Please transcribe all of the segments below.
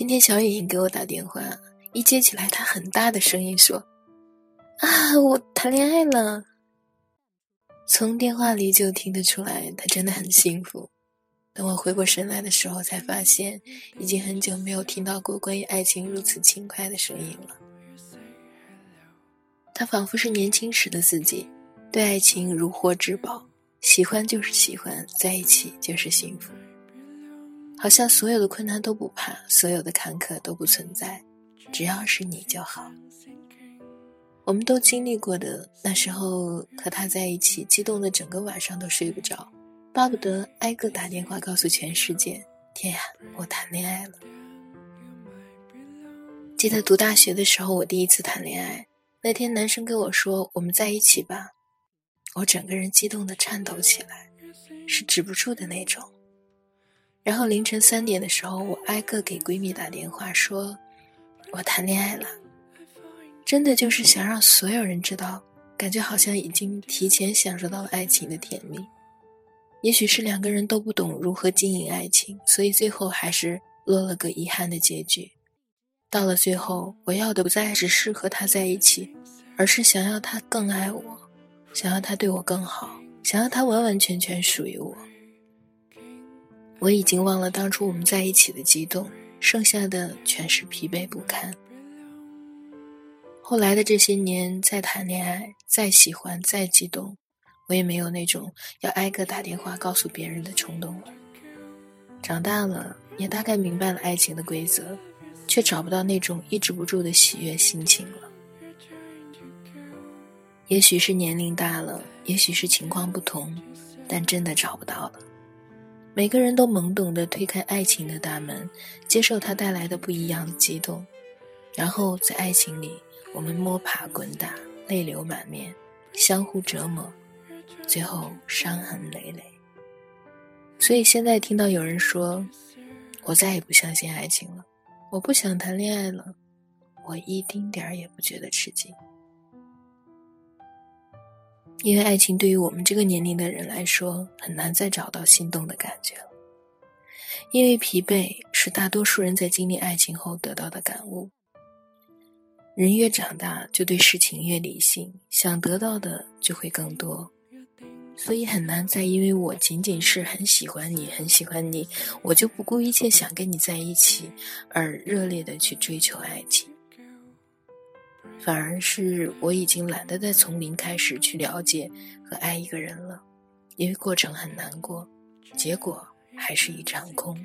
今天小雨莹给我打电话，一接起来，她很大的声音说：“啊，我谈恋爱了。”从电话里就听得出来，她真的很幸福。等我回过神来的时候，才发现已经很久没有听到过关于爱情如此轻快的声音了。她仿佛是年轻时的自己，对爱情如获至宝，喜欢就是喜欢，在一起就是幸福。好像所有的困难都不怕，所有的坎坷都不存在，只要是你就好。我们都经历过的，那时候和他在一起，激动的整个晚上都睡不着，巴不得挨个打电话告诉全世界：天呀，我谈恋爱了！记得读大学的时候，我第一次谈恋爱，那天男生跟我说：“我们在一起吧。”我整个人激动的颤抖起来，是止不住的那种。然后凌晨三点的时候，我挨个给闺蜜打电话，说我谈恋爱了，真的就是想让所有人知道，感觉好像已经提前享受到了爱情的甜蜜。也许是两个人都不懂如何经营爱情，所以最后还是落了个遗憾的结局。到了最后，我要的不再只是和他在一起，而是想要他更爱我，想要他对我更好，想要他完完全全属于我。我已经忘了当初我们在一起的激动，剩下的全是疲惫不堪。后来的这些年，再谈恋爱，再喜欢，再激动，我也没有那种要挨个打电话告诉别人的冲动了。长大了，也大概明白了爱情的规则，却找不到那种抑制不住的喜悦心情了。也许是年龄大了，也许是情况不同，但真的找不到了。每个人都懵懂地推开爱情的大门，接受它带来的不一样的激动，然后在爱情里，我们摸爬滚打，泪流满面，相互折磨，最后伤痕累累。所以现在听到有人说：“我再也不相信爱情了，我不想谈恋爱了”，我一丁点儿也不觉得吃惊。因为爱情对于我们这个年龄的人来说，很难再找到心动的感觉了。因为疲惫是大多数人在经历爱情后得到的感悟。人越长大，就对事情越理性，想得到的就会更多，所以很难再因为我仅仅是很喜欢你，很喜欢你，我就不顾一切想跟你在一起，而热烈的去追求爱情。反而是我已经懒得再从零开始去了解和爱一个人了，因为过程很难过，结果还是一场空。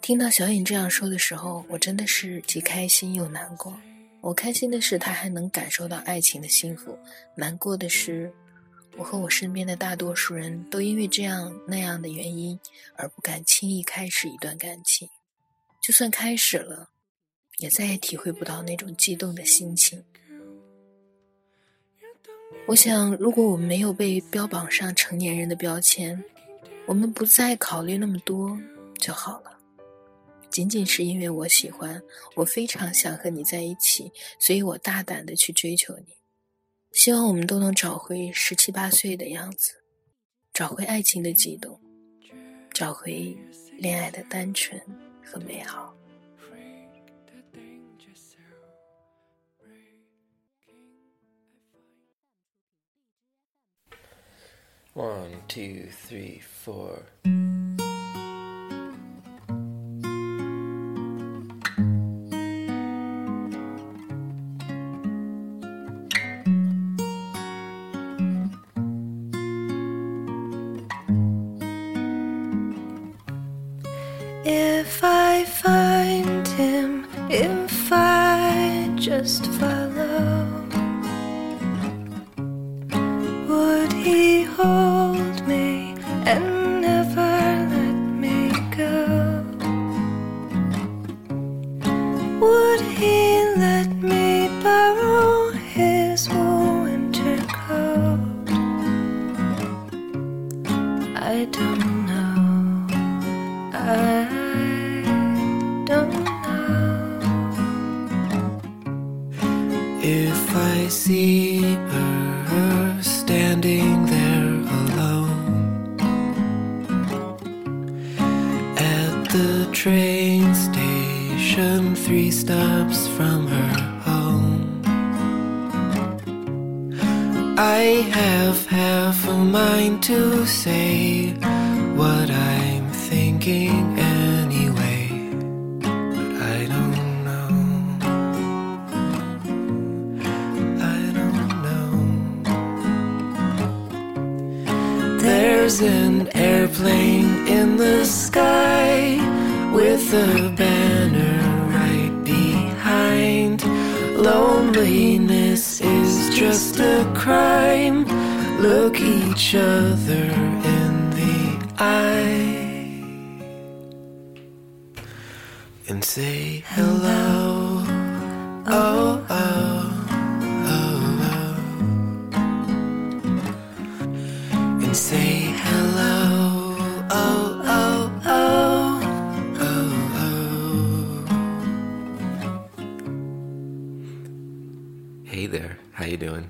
听到小颖这样说的时候，我真的是既开心又难过。我开心的是她还能感受到爱情的幸福，难过的是我和我身边的大多数人都因为这样那样的原因而不敢轻易开始一段感情，就算开始了。也再也体会不到那种激动的心情。我想，如果我们没有被标榜上成年人的标签，我们不再考虑那么多就好了。仅仅是因为我喜欢，我非常想和你在一起，所以我大胆的去追求你。希望我们都能找回十七八岁的样子，找回爱情的激动，找回恋爱的单纯和美好。One, two, three, four. If I find him, if I just follow. I don't know. I don't know. If I see her standing there alone at the train station. three stops from I have half a mind to say what I'm thinking anyway, but I don't know. I don't know. There's an airplane in the sky just a crime. Look each other in the eye and say hello. Oh, oh, oh, oh. And say Hey there, how you doing?